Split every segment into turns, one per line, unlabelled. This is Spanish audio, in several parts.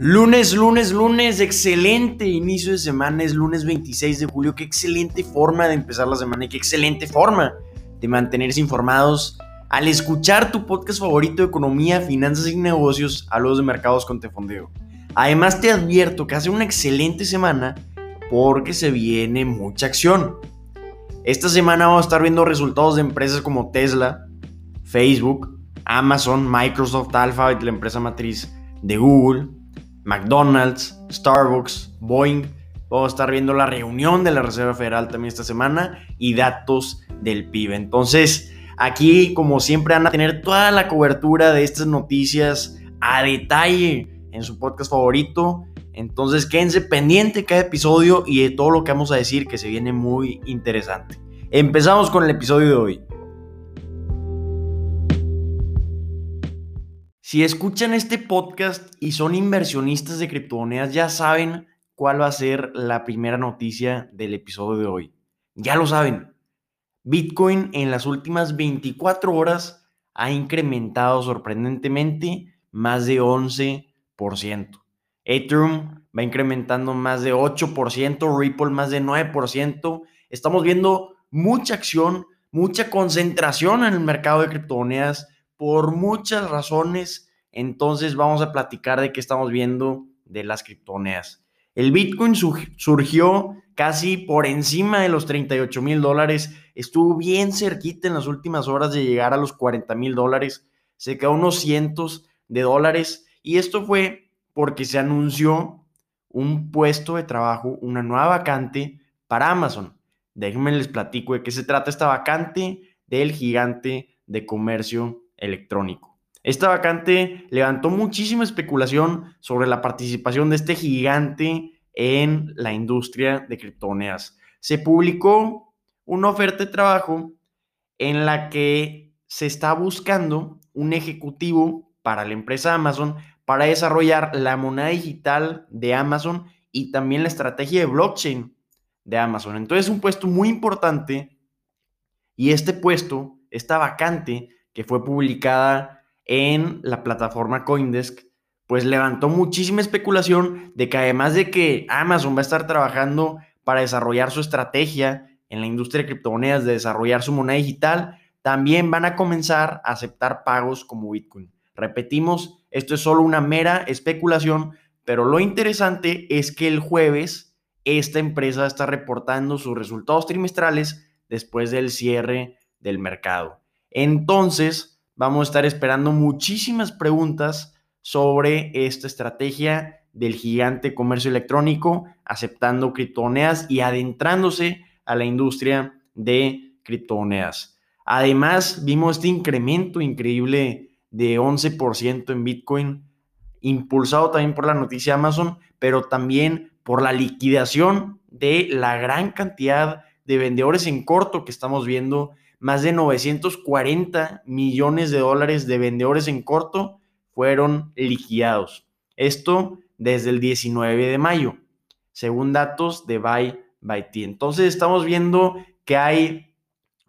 Lunes, lunes, lunes, excelente inicio de semana, es lunes 26 de julio, qué excelente forma de empezar la semana y qué excelente forma de mantenerse informados al escuchar tu podcast favorito de economía, finanzas y negocios, a los de mercados con Tefondeo. Además te advierto que hace una excelente semana porque se viene mucha acción. Esta semana vamos a estar viendo resultados de empresas como Tesla, Facebook, Amazon, Microsoft, Alphabet, la empresa matriz de Google, McDonald's, Starbucks, Boeing. Vamos a estar viendo la reunión de la Reserva Federal también esta semana y datos del PIB. Entonces, aquí, como siempre, van a tener toda la cobertura de estas noticias a detalle en su podcast favorito. Entonces, quédense pendiente cada episodio y de todo lo que vamos a decir que se viene muy interesante. Empezamos con el episodio de hoy. Si escuchan este podcast y son inversionistas de criptomonedas, ya saben cuál va a ser la primera noticia del episodio de hoy. Ya lo saben. Bitcoin en las últimas 24 horas ha incrementado sorprendentemente más de 11%. Ethereum va incrementando más de 8%, Ripple más de 9%. Estamos viendo mucha acción, mucha concentración en el mercado de criptomonedas por muchas razones. Entonces vamos a platicar de qué estamos viendo de las criptomonedas. El Bitcoin surgió casi por encima de los 38 mil dólares. Estuvo bien cerquita en las últimas horas de llegar a los 40 mil dólares. Se quedó unos cientos de dólares. Y esto fue porque se anunció un puesto de trabajo, una nueva vacante para Amazon. Déjenme les platico de qué se trata esta vacante del gigante de comercio electrónico. Esta vacante levantó muchísima especulación sobre la participación de este gigante en la industria de criptomonedas. Se publicó una oferta de trabajo en la que se está buscando un ejecutivo para la empresa Amazon para desarrollar la moneda digital de Amazon y también la estrategia de blockchain de Amazon. Entonces es un puesto muy importante y este puesto, esta vacante, que fue publicada en la plataforma Coindesk, pues levantó muchísima especulación de que además de que Amazon va a estar trabajando para desarrollar su estrategia en la industria de criptomonedas, de desarrollar su moneda digital, también van a comenzar a aceptar pagos como Bitcoin. Repetimos, esto es solo una mera especulación, pero lo interesante es que el jueves esta empresa está reportando sus resultados trimestrales después del cierre del mercado. Entonces, vamos a estar esperando muchísimas preguntas sobre esta estrategia del gigante comercio electrónico, aceptando criptomonedas y adentrándose a la industria de criptomonedas. Además, vimos este incremento increíble de 11% en Bitcoin, impulsado también por la noticia de Amazon, pero también por la liquidación de la gran cantidad de vendedores en corto que estamos viendo más de 940 millones de dólares de vendedores en corto fueron liquidados. Esto desde el 19 de mayo, según datos de Buy by T. Entonces estamos viendo que hay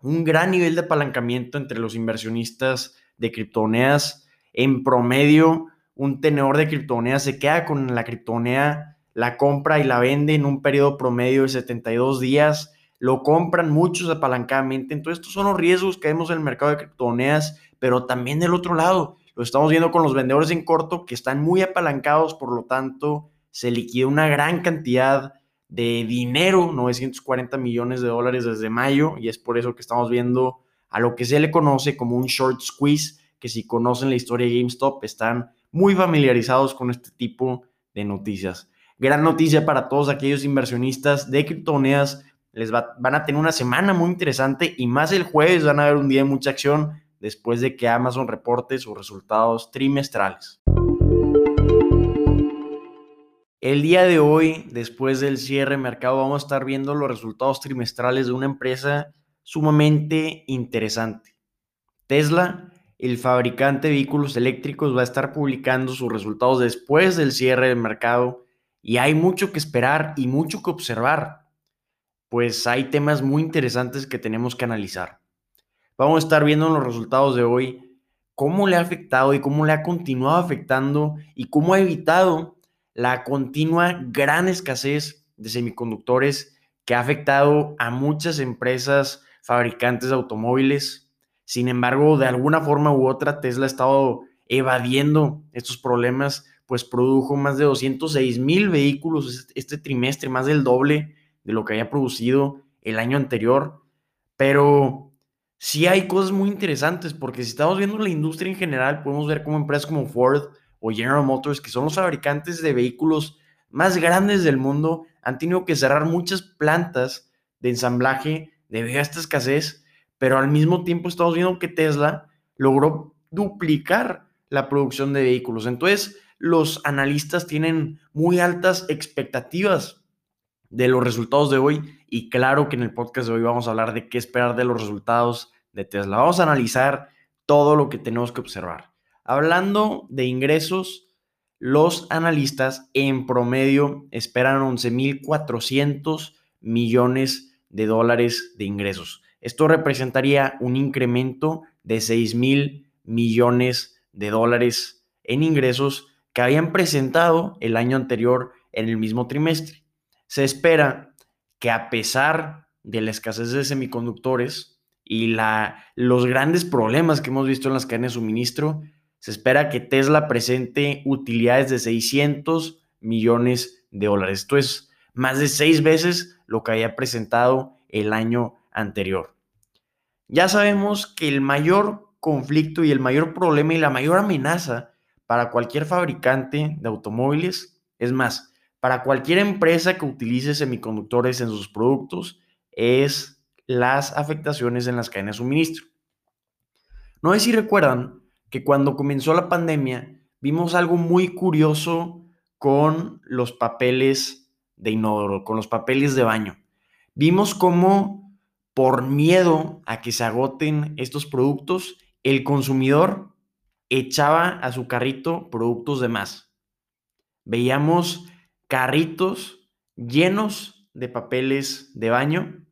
un gran nivel de apalancamiento entre los inversionistas de criptomonedas. En promedio, un tenedor de criptomonedas se queda con la criptomoneda, la compra y la vende en un periodo promedio de 72 días lo compran muchos apalancadamente. Entonces, estos son los riesgos que vemos en el mercado de criptomonedas, pero también del otro lado, lo estamos viendo con los vendedores en corto que están muy apalancados, por lo tanto, se liquida una gran cantidad de dinero, 940 millones de dólares desde mayo, y es por eso que estamos viendo a lo que se le conoce como un short squeeze, que si conocen la historia de GameStop están muy familiarizados con este tipo de noticias. Gran noticia para todos aquellos inversionistas de criptomonedas les van a tener una semana muy interesante y más el jueves van a haber un día de mucha acción después de que Amazon reporte sus resultados trimestrales. El día de hoy, después del cierre de mercado, vamos a estar viendo los resultados trimestrales de una empresa sumamente interesante. Tesla, el fabricante de vehículos eléctricos, va a estar publicando sus resultados después del cierre del mercado y hay mucho que esperar y mucho que observar pues hay temas muy interesantes que tenemos que analizar. Vamos a estar viendo en los resultados de hoy cómo le ha afectado y cómo le ha continuado afectando y cómo ha evitado la continua gran escasez de semiconductores que ha afectado a muchas empresas fabricantes de automóviles. Sin embargo, de alguna forma u otra, Tesla ha estado evadiendo estos problemas, pues produjo más de 206 mil vehículos este trimestre, más del doble de lo que había producido el año anterior. Pero sí hay cosas muy interesantes, porque si estamos viendo la industria en general, podemos ver como empresas como Ford o General Motors, que son los fabricantes de vehículos más grandes del mundo, han tenido que cerrar muchas plantas de ensamblaje debido a esta escasez, pero al mismo tiempo estamos viendo que Tesla logró duplicar la producción de vehículos. Entonces, los analistas tienen muy altas expectativas de los resultados de hoy y claro que en el podcast de hoy vamos a hablar de qué esperar de los resultados de Tesla. Vamos a analizar todo lo que tenemos que observar. Hablando de ingresos, los analistas en promedio esperan 11.400 millones de dólares de ingresos. Esto representaría un incremento de 6.000 millones de dólares en ingresos que habían presentado el año anterior en el mismo trimestre. Se espera que a pesar de la escasez de semiconductores y la, los grandes problemas que hemos visto en las cadenas de suministro, se espera que Tesla presente utilidades de 600 millones de dólares. Esto es más de seis veces lo que había presentado el año anterior. Ya sabemos que el mayor conflicto y el mayor problema y la mayor amenaza para cualquier fabricante de automóviles, es más, para cualquier empresa que utilice semiconductores en sus productos, es las afectaciones en las cadenas de suministro. No sé si recuerdan que cuando comenzó la pandemia vimos algo muy curioso con los papeles de inodoro, con los papeles de baño. Vimos cómo por miedo a que se agoten estos productos, el consumidor echaba a su carrito productos de más. Veíamos carritos llenos de papeles de baño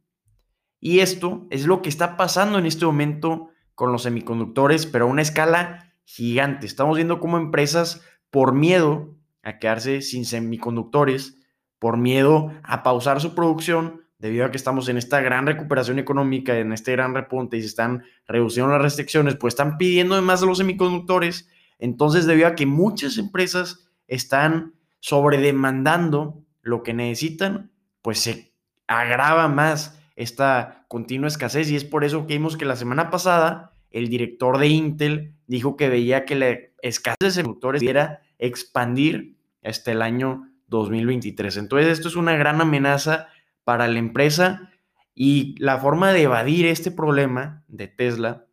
y esto es lo que está pasando en este momento con los semiconductores, pero a una escala gigante. Estamos viendo cómo empresas, por miedo a quedarse sin semiconductores, por miedo a pausar su producción, debido a que estamos en esta gran recuperación económica, en este gran repunte y se están reduciendo las restricciones, pues están pidiendo más de los semiconductores. Entonces, debido a que muchas empresas están sobredemandando lo que necesitan, pues se agrava más esta continua escasez y es por eso que vimos que la semana pasada el director de Intel dijo que veía que la escasez de semiconductores iba expandir hasta el año 2023. Entonces esto es una gran amenaza para la empresa y la forma de evadir este problema de Tesla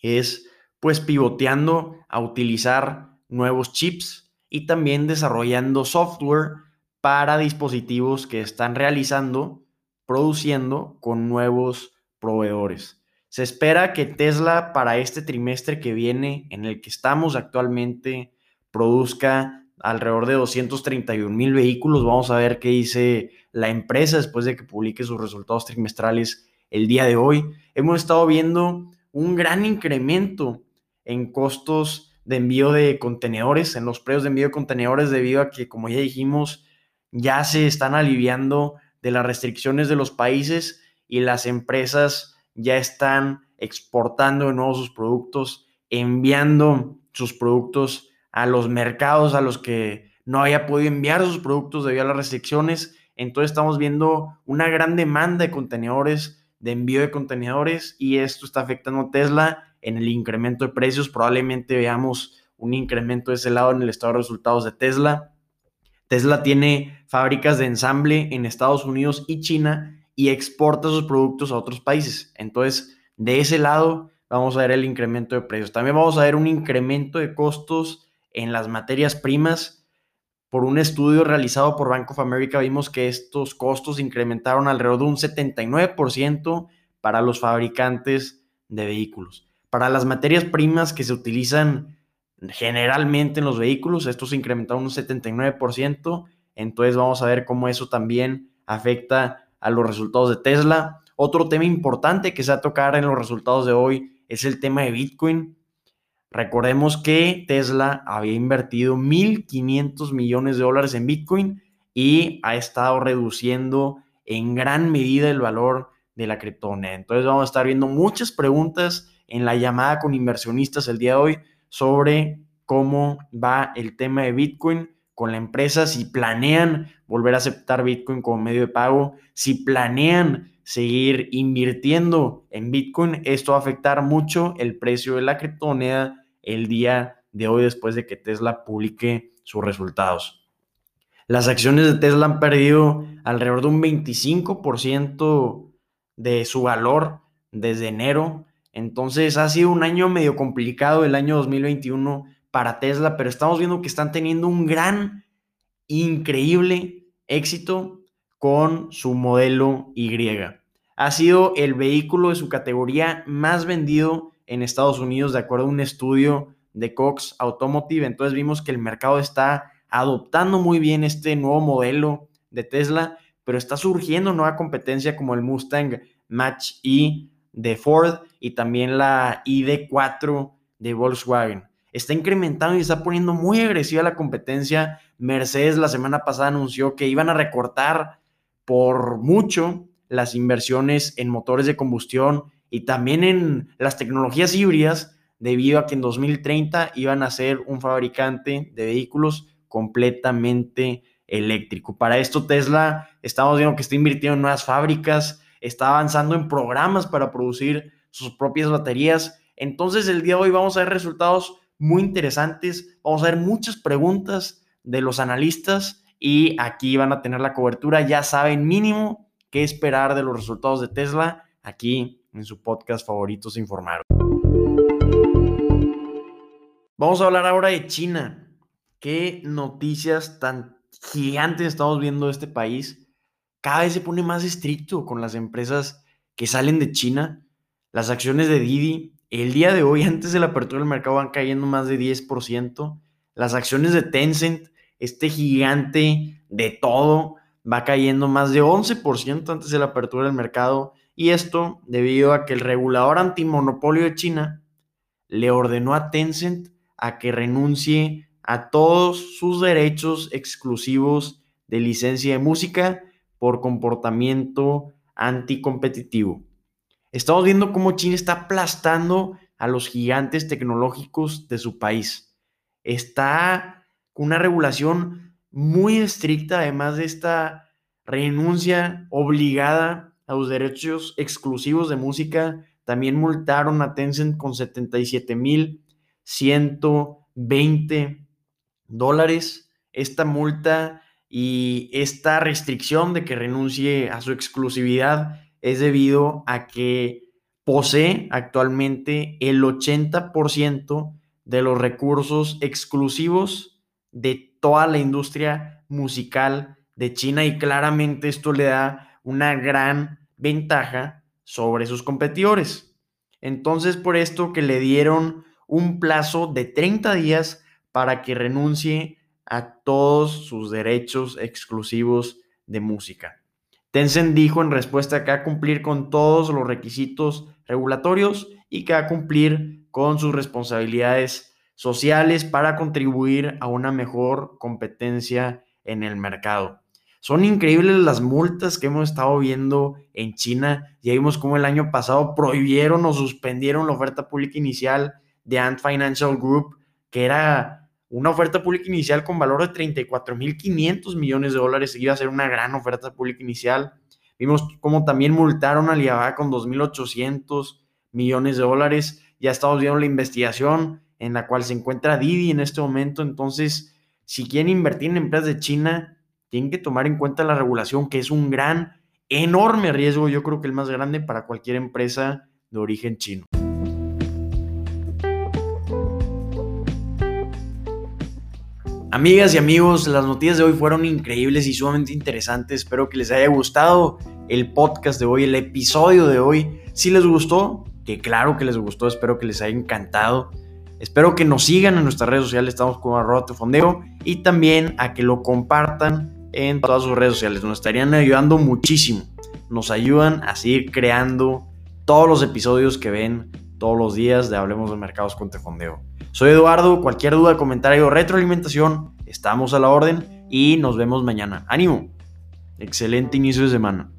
es pues pivoteando a utilizar nuevos chips y también desarrollando software para dispositivos que están realizando produciendo con nuevos proveedores. Se espera que Tesla para este trimestre que viene, en el que estamos actualmente, produzca alrededor de 231 mil vehículos. Vamos a ver qué dice la empresa después de que publique sus resultados trimestrales el día de hoy. Hemos estado viendo un gran incremento en costos de envío de contenedores, en los precios de envío de contenedores, debido a que, como ya dijimos, ya se están aliviando de las restricciones de los países y las empresas ya están exportando de nuevo sus productos, enviando sus productos a los mercados a los que no había podido enviar sus productos debido a las restricciones. Entonces estamos viendo una gran demanda de contenedores, de envío de contenedores y esto está afectando a Tesla en el incremento de precios. Probablemente veamos un incremento de ese lado en el estado de resultados de Tesla. Tesla tiene fábricas de ensamble en Estados Unidos y China y exporta sus productos a otros países. Entonces, de ese lado vamos a ver el incremento de precios. También vamos a ver un incremento de costos en las materias primas. Por un estudio realizado por Bank of America vimos que estos costos incrementaron alrededor de un 79% para los fabricantes de vehículos. Para las materias primas que se utilizan generalmente en los vehículos. Esto se incrementaron un 79%. Entonces vamos a ver cómo eso también afecta a los resultados de Tesla. Otro tema importante que se va a tocar en los resultados de hoy es el tema de Bitcoin. Recordemos que Tesla había invertido 1.500 millones de dólares en Bitcoin y ha estado reduciendo en gran medida el valor de la criptomoneda. Entonces vamos a estar viendo muchas preguntas en la llamada con inversionistas el día de hoy sobre cómo va el tema de Bitcoin con la empresa, si planean volver a aceptar Bitcoin como medio de pago, si planean seguir invirtiendo en Bitcoin, esto va a afectar mucho el precio de la criptomoneda el día de hoy después de que Tesla publique sus resultados. Las acciones de Tesla han perdido alrededor de un 25% de su valor desde enero. Entonces ha sido un año medio complicado el año 2021 para Tesla, pero estamos viendo que están teniendo un gran, increíble éxito con su modelo Y. Ha sido el vehículo de su categoría más vendido en Estados Unidos, de acuerdo a un estudio de Cox Automotive. Entonces vimos que el mercado está adoptando muy bien este nuevo modelo de Tesla pero está surgiendo nueva competencia como el Mustang Match E de Ford y también la ID4 de Volkswagen. Está incrementando y está poniendo muy agresiva la competencia. Mercedes la semana pasada anunció que iban a recortar por mucho las inversiones en motores de combustión y también en las tecnologías híbridas debido a que en 2030 iban a ser un fabricante de vehículos completamente eléctrico. Para esto Tesla, estamos viendo que está invirtiendo en nuevas fábricas, está avanzando en programas para producir sus propias baterías. Entonces el día de hoy vamos a ver resultados muy interesantes, vamos a ver muchas preguntas de los analistas y aquí van a tener la cobertura, ya saben mínimo qué esperar de los resultados de Tesla aquí en su podcast favorito se informaron. Vamos a hablar ahora de China. ¿Qué noticias tan gigante estamos viendo este país, cada vez se pone más estricto con las empresas que salen de China. Las acciones de Didi, el día de hoy, antes de la apertura del mercado, van cayendo más de 10%. Las acciones de Tencent, este gigante de todo, va cayendo más de 11% antes de la apertura del mercado. Y esto debido a que el regulador antimonopolio de China le ordenó a Tencent a que renuncie a todos sus derechos exclusivos de licencia de música por comportamiento anticompetitivo. Estamos viendo cómo China está aplastando a los gigantes tecnológicos de su país. Está con una regulación muy estricta, además de esta renuncia obligada a los derechos exclusivos de música. También multaron a Tencent con 77.120 dólares esta multa y esta restricción de que renuncie a su exclusividad es debido a que posee actualmente el 80% de los recursos exclusivos de toda la industria musical de China y claramente esto le da una gran ventaja sobre sus competidores. Entonces, por esto que le dieron un plazo de 30 días para que renuncie a todos sus derechos exclusivos de música. Tencent dijo en respuesta que va a cumplir con todos los requisitos regulatorios y que va a cumplir con sus responsabilidades sociales para contribuir a una mejor competencia en el mercado. Son increíbles las multas que hemos estado viendo en China. Ya vimos cómo el año pasado prohibieron o suspendieron la oferta pública inicial de Ant Financial Group, que era una oferta pública inicial con valor de 34.500 millones de dólares. Iba a ser una gran oferta pública inicial. Vimos cómo también multaron a Alibaba con 2.800 millones de dólares. Ya estamos viendo la investigación en la cual se encuentra Didi en este momento. Entonces, si quieren invertir en empresas de China, tienen que tomar en cuenta la regulación, que es un gran, enorme riesgo. Yo creo que el más grande para cualquier empresa de origen chino. Amigas y amigos, las noticias de hoy fueron increíbles y sumamente interesantes. Espero que les haya gustado el podcast de hoy, el episodio de hoy. Si les gustó, que claro que les gustó, espero que les haya encantado. Espero que nos sigan en nuestras redes sociales, estamos como arroba fondeo y también a que lo compartan en todas sus redes sociales. Nos estarían ayudando muchísimo. Nos ayudan a seguir creando todos los episodios que ven todos los días de Hablemos de Mercados con Tefondeo. Soy Eduardo, cualquier duda, comentario retroalimentación, estamos a la orden y nos vemos mañana. ¡Ánimo! Excelente inicio de semana.